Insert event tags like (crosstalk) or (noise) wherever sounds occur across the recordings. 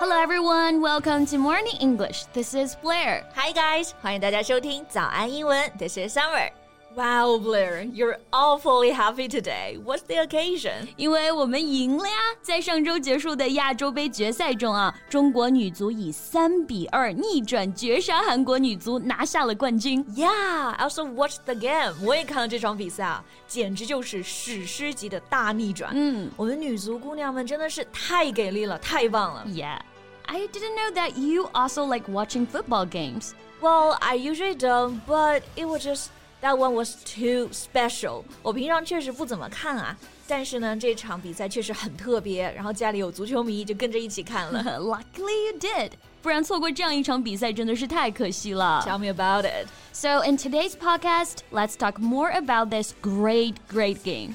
Hello everyone, welcome to Morning English. This is Blair. Hi guys，欢迎大家收听早安英文。This is Summer. Wow, Blair, you're awfully happy today. What's the occasion? 因为我们赢了呀！在上周结束的亚洲杯决赛中啊，中国女足以三比二逆转绝杀韩国女足，拿下了冠军。Yeah, I also watched the game. 我也看了这场比赛啊，简直就是史诗级的大逆转。嗯，我们女足姑娘们真的是太给力了，太棒了。Yeah. I didn't know that you also like watching football games. Well, I usually don't, but it was just that one was too special. 我平常确实不怎么看啊，但是呢，这场比赛确实很特别，然后家里有足球迷就跟着一起看了。 Luckily (laughs) you did. 不然错过这样一场比赛真的是太可惜了。 Tell me about it. So in today's podcast, let's talk more about this great, great game.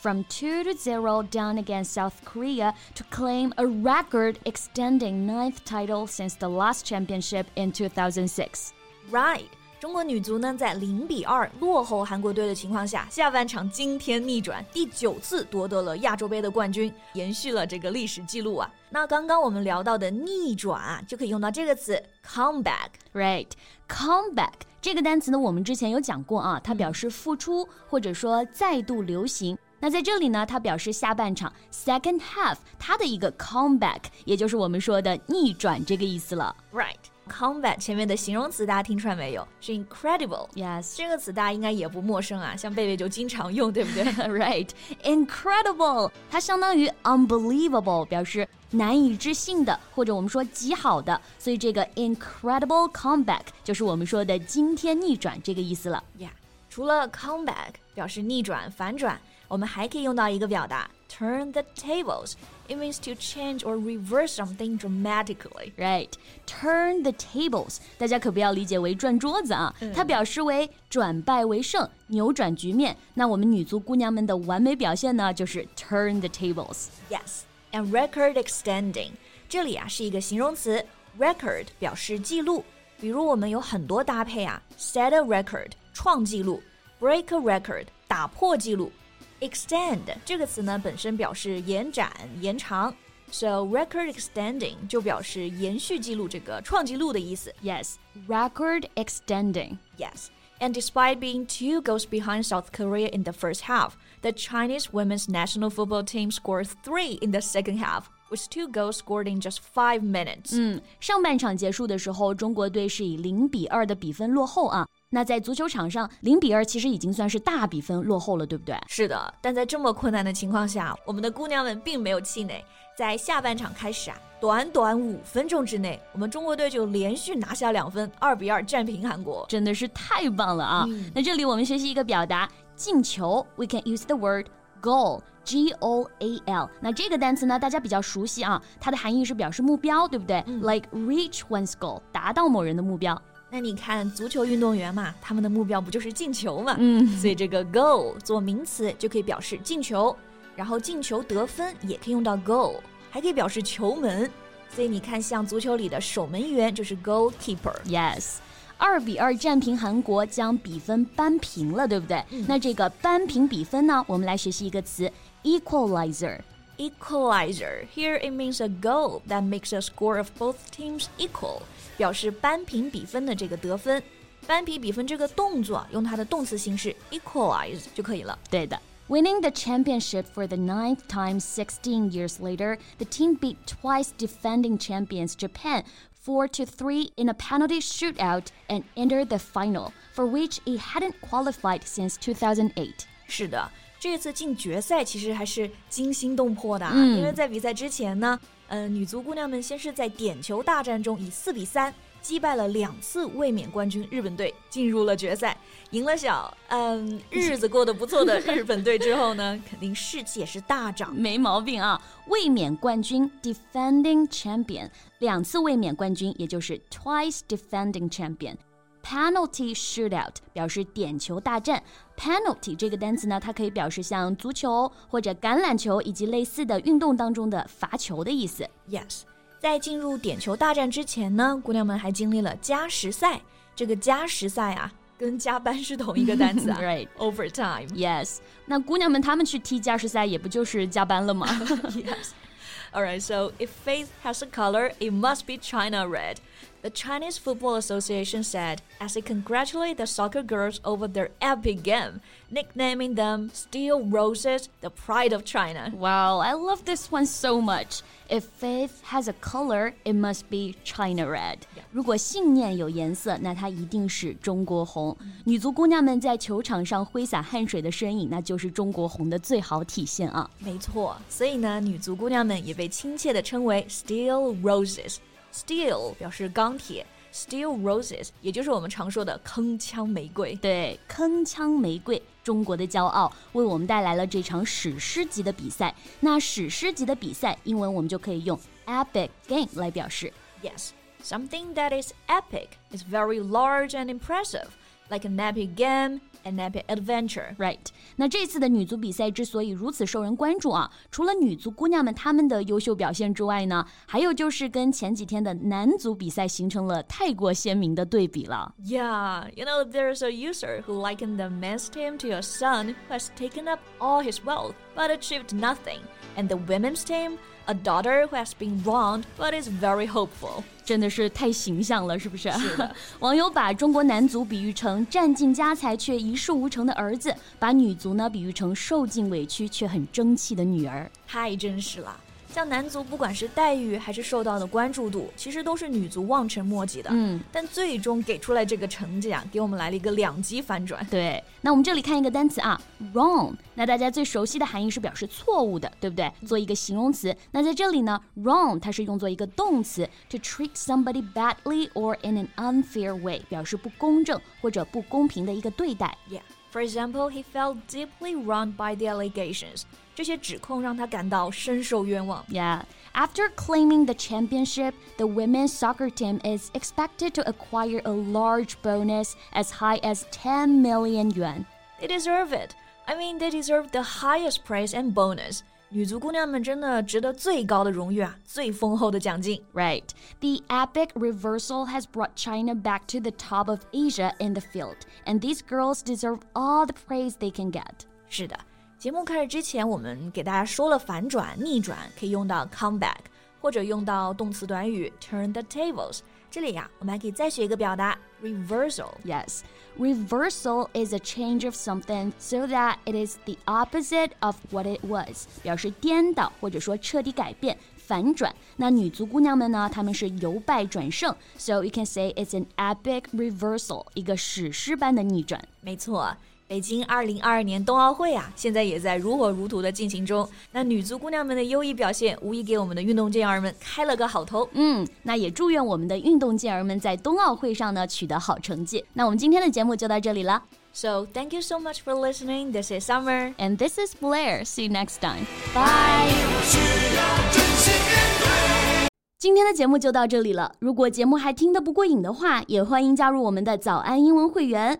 from 2 to 0 down against South Korea to claim a record extending ninth title since the last championship in 2006. Right. 中国女足呢，在零比二落后韩国队的情况下，下半场惊天逆转，第九次夺得了亚洲杯的冠军，延续了这个历史记录啊。那刚刚我们聊到的逆转啊，就可以用到这个词 comeback。 Right, comeback 这个单词呢，我们之前有讲过啊，它表示复出或者说再度流行。 那在这里呢，它表示下半场 second half 它的一个 comeback，也就是我们说的逆转这个意思了。Right. Comeback 前面的形容词大家听出来没有？是 incredible。Yes. 这个词大家应该也不陌生啊，像贝贝就经常用，对不对？(laughs) right, incredible，它相当于 unbelievable，表示难以置信的，或者我们说极好的，所以这个 incredible comeback 就是我们说的惊天逆转这个意思了。Yeah，除了 comeback 表示逆转、反转，我们还可以用到一个表达 turn the tables。It means to change or reverse something dramatically. Right, turn the tables，大家可不要理解为转桌子啊，它表示为转败为胜，扭转局面。那我们女足姑娘们的完美表现呢，就是 turn the tables。 Yes, and record extending 这里啊是一个形容词，record 表示记录，比如我们有很多搭配啊，set a record 创纪录，break a record 打破记录 ，extend 这个词呢本身表示延展、延长。So record extending 就表示延续记录这个创纪录的意思。 Yes, record extending. Yes. And despite being two goals behind South Korea in the first half, the Chinese women's national football team scored three in the second half, with two goals scored in just five minutes. 嗯，上半场结束的时候，中国队是以零比二的比分落后啊。 那在足球场上，零比二其实已经算是大比分落后了，对不对？是的，但在这么困难的情况下，我们的姑娘们并没有气馁。在下半场开始啊，短短五分钟之内，我们中国队就连续拿下两分，二比二战平韩国。真的是太棒了啊！那这里我们学习一个表达，进球，we can use the word goal。G O A L，那这个单词呢，大家比较熟悉啊，它的含义是表示目标，对不对、l i k e reach one's goal，达到某人的目标。那你看足球运动员嘛，他们的目标不就是进球嘛？嗯，所以这个 goal 做名词就可以表示进球，然后进球得分也可以用到 goal，还可以表示球门。所以你看，像足球里的守门员就是 goalkeeper。Yes，二比二战平韩国，将比分扳平了，对不对？那这个扳平比分呢，我们来学习一个词 equalizer。Equalizer here it means a goal that makes a score of both teams equal，表示扳平比分的这个得分。扳平比分这个动作用它的动词形式 equalize 就可以了。对的。Winning the championship for the ninth time 16 years later, the team beat twice defending champions Japan 4 to 3 in a penalty shootout and entered the final, for which it hadn't qualified since 2008. 是的， 这次进决赛其实还是惊心动魄的、啊，因为在比赛之前呢，呃，女足姑娘们先是在点球大战中以四比三击败了两次卫冕冠军日本队，进入了决赛。赢了小嗯日子过得不错的 (laughs) 日本队之后呢，肯定士气也是大涨。没毛病啊！卫冕冠军 （defending champion） 两次卫冕冠军，也就是 twice defending champion。Penalty shootout 表示点球大战。Penalty 这个单词呢，它可以表示像足球或者橄榄球以及类似的运动当中的罚球的意思。Yes，在进入点球大战之前呢，姑娘们还经历了加时赛。这个加时赛啊，跟加班是同一个单词啊。Right，overtime。Yes，那姑娘们她们去踢加时赛，也不就是加班了吗？Yes。Alright, so if faith has a color, it must be China red. The Chinese Football Association said as they congratulate the soccer girls over their epic game, nicknaming them Steel Roses, the pride of China. Wow, I love this one so much. If faith has a color, it must be China red. 如果信念有颜色，那它一定是中国红。女足姑娘们在球场上挥洒汗水的身影，那就是中国红的最好体现啊！没错，所以呢，女足姑娘们也被亲切地称为 Steel Roses。 Steel 表示钢铁，Steel Roses 也就是我们常说的铿锵玫瑰。对，铿锵玫瑰，中国的骄傲，为我们带来了这场史诗级的比赛。那史诗级的比赛，英文我们就可以用 epic game 来表示。Yes, something that is epic is very large and impressive, like an epic game an epic adventure. Right. 那这次的女足比赛之所以如此受人关注啊，除了女足姑娘们她们的优秀表现之外呢，还有就是跟前几天的男足比赛形成了太过鲜明的对比了。Yeah, you know, there's a user who likened the men's team to a son who has taken up all his wealth but achieved nothing, and the women's team A daughter who has been wronged but is very hopeful. 真的是太形象了，是不是？是的。网友把中国男足比喻成占尽家财却一事无成的儿子，把女足呢比喻成受尽委屈却很争气的女儿。太真实了。像男足，不管是待遇还是受到的关注度，其实都是女足望尘莫及的。嗯，但最终给出来这个成绩啊，给我们来了一个两极反转。对，那我们这里看一个单词啊，wrong。那大家最熟悉的含义是表示错误的，对不对？做一个形容词。那在这里呢，wrong 它是用作一个动词，to treat somebody badly or in an unfair way，表示不公正或者不公平的一个对待。Yeah. For example, he felt deeply wronged by the allegations. 这些指控让他感到深受冤枉。Yeah. After claiming the championship, the women's soccer team is expected to acquire a large bonus as high as 10 million yuan. They deserve it. I mean, they deserve the highest praise and bonus. 女足姑娘们真的值得最高的荣誉啊，最丰厚的奖金。Right. The epic reversal has brought China back to the top of Asia in the field, and these girls deserve all the praise they can get. 是的。 节目开始之前，我们给大家说了反转、逆转可以用到 come back，或者用到动词短语 turn the tables。这里呀，我们还可以再学一个表达 reversal。Yes, reversal is a change of something so that it is the opposite of what it was，表示颠倒或者说彻底改变、反转。那女足姑娘们呢，她们是由败转胜，so you can say it's an epic reversal，一个史诗般的逆转。没错。北京二零二二年冬奥会啊，现在也在如火如荼的进行中。那女足姑娘们的优异表现，无疑给我们的运动健儿们开了个好头。嗯，那也祝愿我们的运动健儿们在冬奥会上呢取得好成绩。那我们今天的节目就到这里了。So thank you so much for listening. This is Summer, and this is Blair. See you next time. Bye. 今天的节目就到这里了。如果节目还听得不过瘾的话，也欢迎加入我们的早安英文会员。